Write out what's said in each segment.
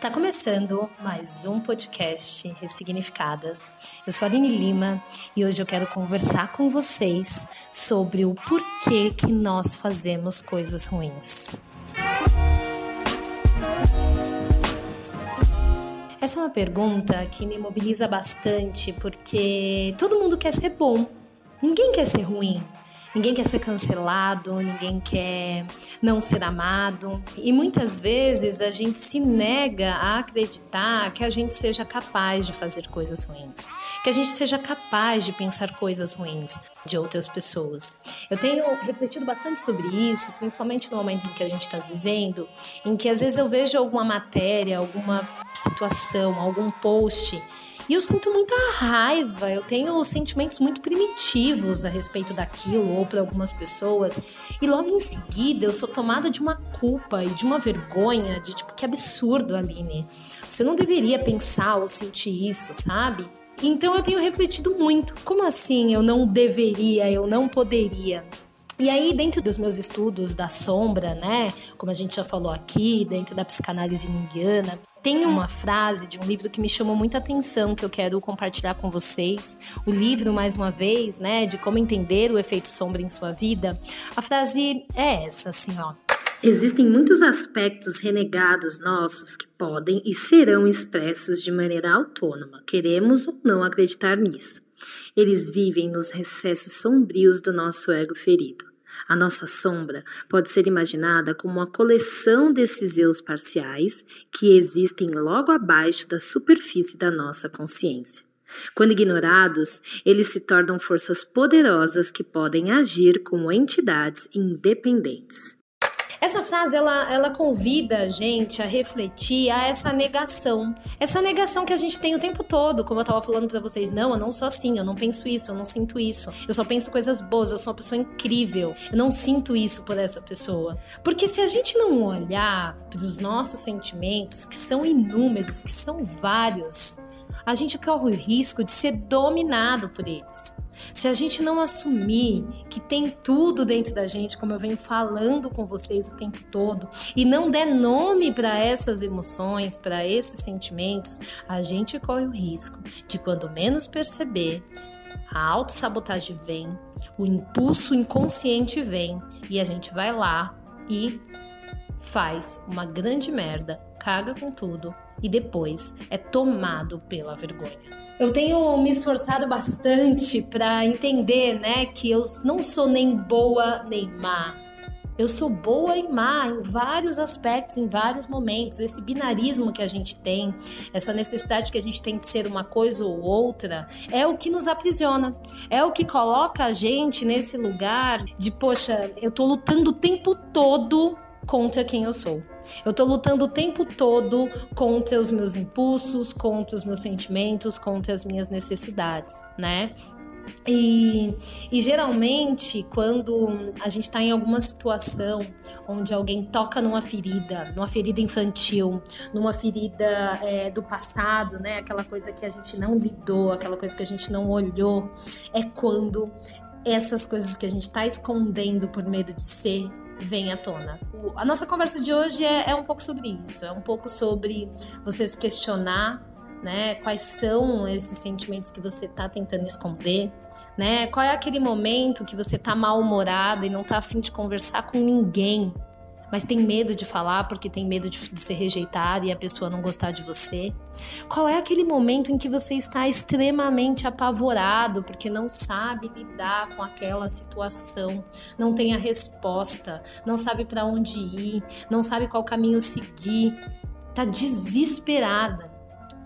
Está começando mais um podcast Ressignificadas. Eu sou a Aline Lima e hoje eu quero conversar com vocês sobre o porquê que nós fazemos coisas ruins. Essa é uma pergunta que me mobiliza bastante porque todo mundo quer ser bom, ninguém quer ser ruim. Ninguém quer ser cancelado, ninguém quer não ser amado. E muitas vezes a gente se nega a acreditar que a gente seja capaz de fazer coisas ruins, que a gente seja capaz de pensar coisas ruins de outras pessoas. Eu tenho refletido bastante sobre isso, principalmente no momento em que a gente está vivendo, em que às vezes eu vejo alguma matéria, alguma situação, algum post e eu sinto muita raiva, eu tenho sentimentos muito primitivos a respeito daquilo ou para algumas pessoas. E logo em seguida eu sou tomada de uma culpa e de uma vergonha de tipo, que absurdo, Aline. Você não deveria pensar ou sentir isso, sabe? Então eu tenho refletido muito. Como assim eu não deveria, eu não poderia? E aí, dentro dos meus estudos da sombra, né, como a gente já falou aqui, dentro da psicanálise junguiana, tem uma frase de um livro que me chamou muita atenção, que eu quero compartilhar com vocês. O livro, mais uma vez, né, de como entender o efeito sombra em sua vida. A frase é essa, assim, ó. Existem muitos aspectos renegados nossos que podem e serão expressos de maneira autônoma, queremos ou não acreditar nisso. Eles vivem nos recessos sombrios do nosso ego ferido. A nossa sombra pode ser imaginada como uma coleção desses eus parciais que existem logo abaixo da superfície da nossa consciência. Quando ignorados, eles se tornam forças poderosas que podem agir como entidades independentes. Essa frase ela, ela convida a gente a refletir a essa negação. Essa negação que a gente tem o tempo todo, como eu tava falando para vocês, não, eu não sou assim, eu não penso isso, eu não sinto isso. Eu só penso coisas boas, eu sou uma pessoa incrível. Eu não sinto isso por essa pessoa. Porque se a gente não olhar para os nossos sentimentos, que são inúmeros, que são vários, a gente corre o risco de ser dominado por eles. Se a gente não assumir que tem tudo dentro da gente, como eu venho falando com vocês o tempo todo, e não der nome para essas emoções, para esses sentimentos, a gente corre o risco de, quando menos perceber, a autossabotagem vem, o impulso inconsciente vem e a gente vai lá e faz uma grande merda, caga com tudo e depois é tomado pela vergonha. Eu tenho me esforçado bastante para entender, né, que eu não sou nem boa nem má. Eu sou boa e má em vários aspectos, em vários momentos. Esse binarismo que a gente tem, essa necessidade que a gente tem de ser uma coisa ou outra, é o que nos aprisiona. É o que coloca a gente nesse lugar de, poxa, eu tô lutando o tempo todo contra quem eu sou. Eu tô lutando o tempo todo contra os meus impulsos, contra os meus sentimentos, contra as minhas necessidades, né? E, e, geralmente, quando a gente está em alguma situação onde alguém toca numa ferida, numa ferida infantil, numa ferida é, do passado, né? Aquela coisa que a gente não lidou, aquela coisa que a gente não olhou, é quando essas coisas que a gente está escondendo por medo de ser vem à tona. A nossa conversa de hoje é, é um pouco sobre isso, é um pouco sobre você se questionar, né? Quais são esses sentimentos que você está tentando esconder, né? Qual é aquele momento que você está mal-humorado e não está afim de conversar com ninguém, mas tem medo de falar porque tem medo de, de ser rejeitado e a pessoa não gostar de você? Qual é aquele momento em que você está extremamente apavorado porque não sabe lidar com aquela situação, não tem a resposta, não sabe para onde ir, não sabe qual caminho seguir, está desesperada?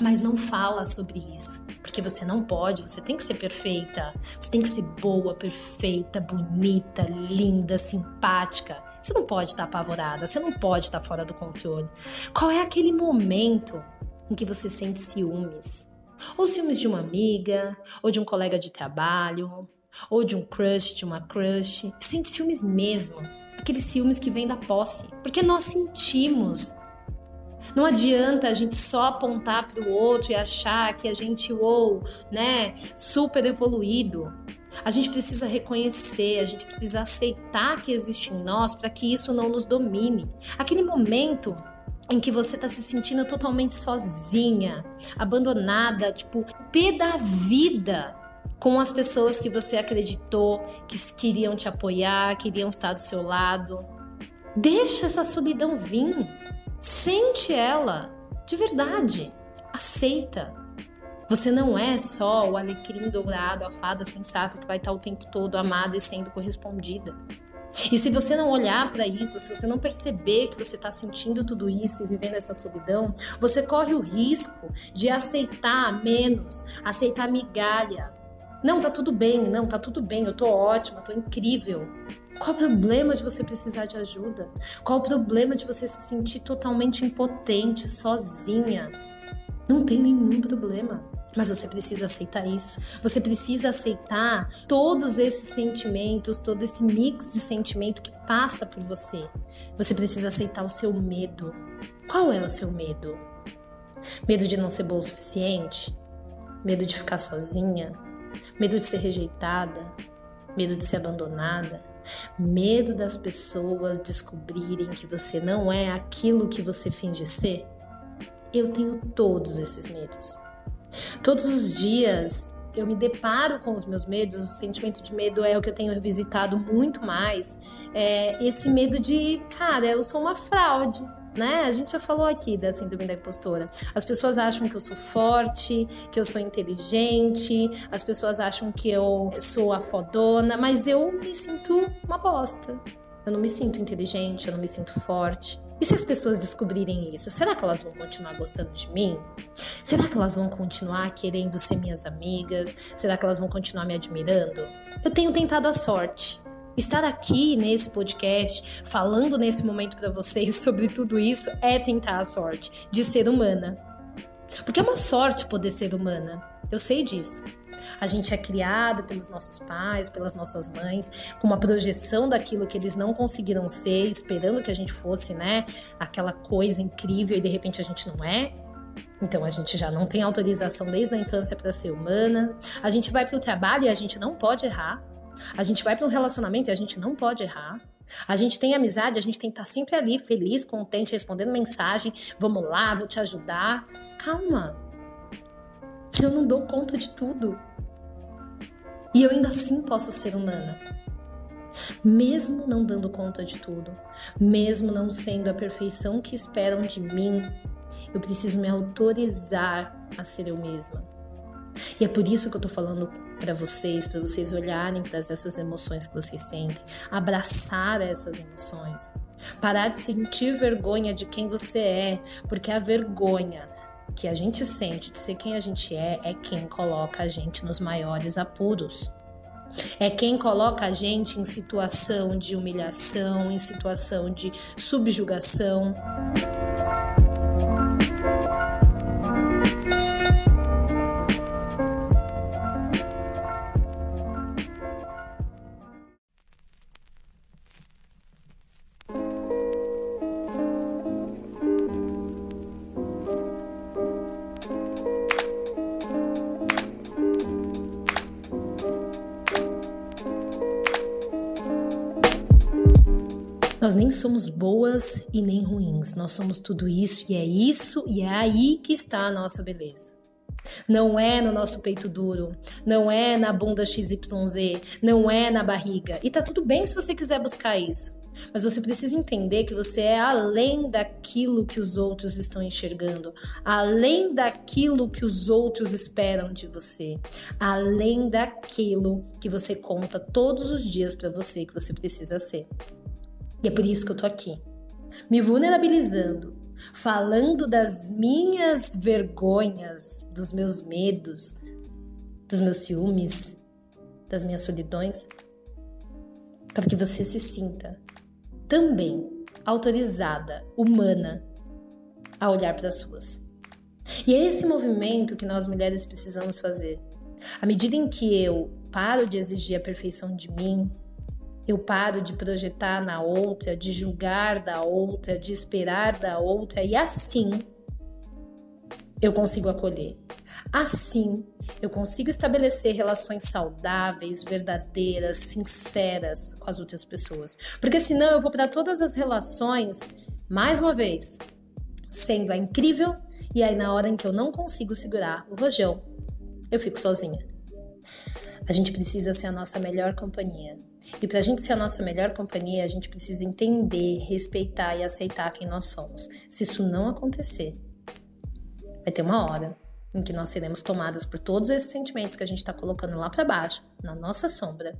mas não fala sobre isso, porque você não pode, você tem que ser perfeita, você tem que ser boa, perfeita, bonita, linda, simpática. Você não pode estar apavorada, você não pode estar fora do controle. Qual é aquele momento em que você sente ciúmes? Ou ciúmes de uma amiga, ou de um colega de trabalho, ou de um crush, de uma crush. Sente ciúmes mesmo. Aqueles ciúmes que vêm da posse. Porque nós sentimos. Não adianta a gente só apontar para o outro e achar que a gente, ou, né, super evoluído. A gente precisa reconhecer, a gente precisa aceitar que existe em nós para que isso não nos domine. Aquele momento em que você tá se sentindo totalmente sozinha, abandonada, tipo, pé da vida com as pessoas que você acreditou que queriam te apoiar, queriam estar do seu lado. Deixa essa solidão vir. Sente ela, de verdade. Aceita. Você não é só o alecrim dourado, a fada sensata que vai estar o tempo todo amada e sendo correspondida. E se você não olhar para isso, se você não perceber que você está sentindo tudo isso e vivendo essa solidão, você corre o risco de aceitar menos, aceitar migalha. Não, tá tudo bem, não, tá tudo bem, eu tô ótima, tô incrível. Qual o problema de você precisar de ajuda? Qual o problema de você se sentir totalmente impotente, sozinha? Não tem nenhum problema. Mas você precisa aceitar isso. Você precisa aceitar todos esses sentimentos, todo esse mix de sentimento que passa por você. Você precisa aceitar o seu medo. Qual é o seu medo? Medo de não ser boa o suficiente? Medo de ficar sozinha? Medo de ser rejeitada? Medo de ser abandonada? Medo das pessoas descobrirem que você não é aquilo que você finge ser? Eu tenho todos esses medos. Todos os dias eu me deparo com os meus medos, o sentimento de medo é o que eu tenho revisitado muito mais. É esse medo de, cara, eu sou uma fraude. Né? A gente já falou aqui da síndrome da impostora. As pessoas acham que eu sou forte, que eu sou inteligente, as pessoas acham que eu sou a fodona, mas eu me sinto uma bosta. Eu não me sinto inteligente, eu não me sinto forte. E se as pessoas descobrirem isso, será que elas vão continuar gostando de mim? Será que elas vão continuar querendo ser minhas amigas? Será que elas vão continuar me admirando? Eu tenho tentado a sorte. Estar aqui nesse podcast, falando nesse momento para vocês sobre tudo isso, é tentar a sorte de ser humana. Porque é uma sorte poder ser humana. Eu sei disso. A gente é criada pelos nossos pais, pelas nossas mães, com uma projeção daquilo que eles não conseguiram ser, esperando que a gente fosse, né, aquela coisa incrível e de repente a gente não é. Então a gente já não tem autorização desde a infância para ser humana. A gente vai para o trabalho e a gente não pode errar. A gente vai para um relacionamento e a gente não pode errar. A gente tem amizade, a gente tem que estar sempre ali, feliz, contente, respondendo mensagem. Vamos lá, vou te ajudar. Calma. Eu não dou conta de tudo. E eu ainda assim posso ser humana. Mesmo não dando conta de tudo, mesmo não sendo a perfeição que esperam de mim, eu preciso me autorizar a ser eu mesma. E é por isso que eu tô falando para vocês, para vocês olharem para essas emoções que vocês sentem, abraçar essas emoções, parar de sentir vergonha de quem você é, porque a vergonha que a gente sente de ser quem a gente é é quem coloca a gente nos maiores apuros. É quem coloca a gente em situação de humilhação, em situação de subjugação. Nós nem somos boas e nem ruins, nós somos tudo isso e é isso e é aí que está a nossa beleza. Não é no nosso peito duro, não é na bunda XYZ, não é na barriga. E tá tudo bem se você quiser buscar isso. Mas você precisa entender que você é além daquilo que os outros estão enxergando, além daquilo que os outros esperam de você, além daquilo que você conta todos os dias para você que você precisa ser. E é por isso que eu tô aqui, me vulnerabilizando, falando das minhas vergonhas, dos meus medos, dos meus ciúmes, das minhas solidões, para que você se sinta também autorizada, humana, a olhar para as suas. E é esse movimento que nós mulheres precisamos fazer. À medida em que eu paro de exigir a perfeição de mim, eu paro de projetar na outra, de julgar da outra, de esperar da outra, e assim eu consigo acolher. Assim, eu consigo estabelecer relações saudáveis, verdadeiras, sinceras com as outras pessoas. Porque senão eu vou para todas as relações, mais uma vez, sendo a incrível, e aí na hora em que eu não consigo segurar o rojão, eu fico sozinha. A gente precisa ser a nossa melhor companhia. E para a gente ser a nossa melhor companhia, a gente precisa entender, respeitar e aceitar quem nós somos. Se isso não acontecer, vai ter uma hora em que nós seremos tomadas por todos esses sentimentos que a gente está colocando lá para baixo, na nossa sombra.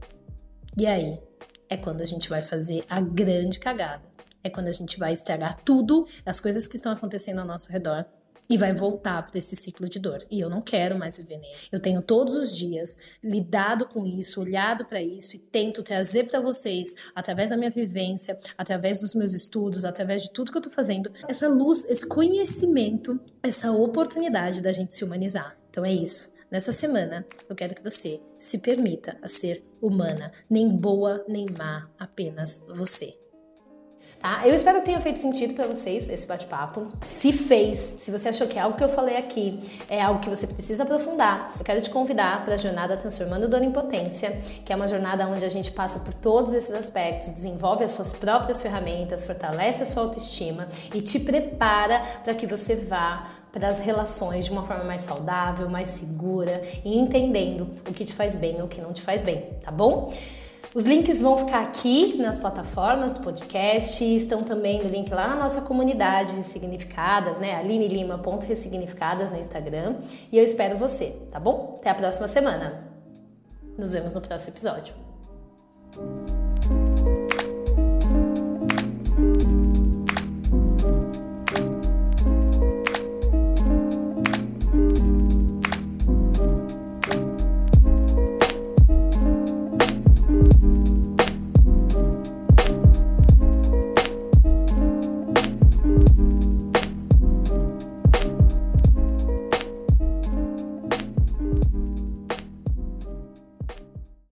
E aí é quando a gente vai fazer a grande cagada. É quando a gente vai estragar tudo, as coisas que estão acontecendo ao nosso redor e vai voltar para esse ciclo de dor. E eu não quero mais viver nele. Eu tenho todos os dias lidado com isso, olhado para isso e tento trazer para vocês, através da minha vivência, através dos meus estudos, através de tudo que eu tô fazendo, essa luz, esse conhecimento, essa oportunidade da gente se humanizar. Então é isso. Nessa semana, eu quero que você se permita a ser humana, nem boa nem má, apenas você. Tá? Eu espero que tenha feito sentido para vocês esse bate-papo. Se fez, se você achou que algo que eu falei aqui é algo que você precisa aprofundar, eu quero te convidar para a jornada Transformando Dor em Potência, que é uma jornada onde a gente passa por todos esses aspectos, desenvolve as suas próprias ferramentas, fortalece a sua autoestima e te prepara para que você vá para as relações de uma forma mais saudável, mais segura e entendendo o que te faz bem e o que não te faz bem, tá bom? Os links vão ficar aqui nas plataformas do podcast, estão também no link lá na nossa comunidade Ressignificadas, né? alinelima.ressignificadas no Instagram. E eu espero você, tá bom? Até a próxima semana. Nos vemos no próximo episódio.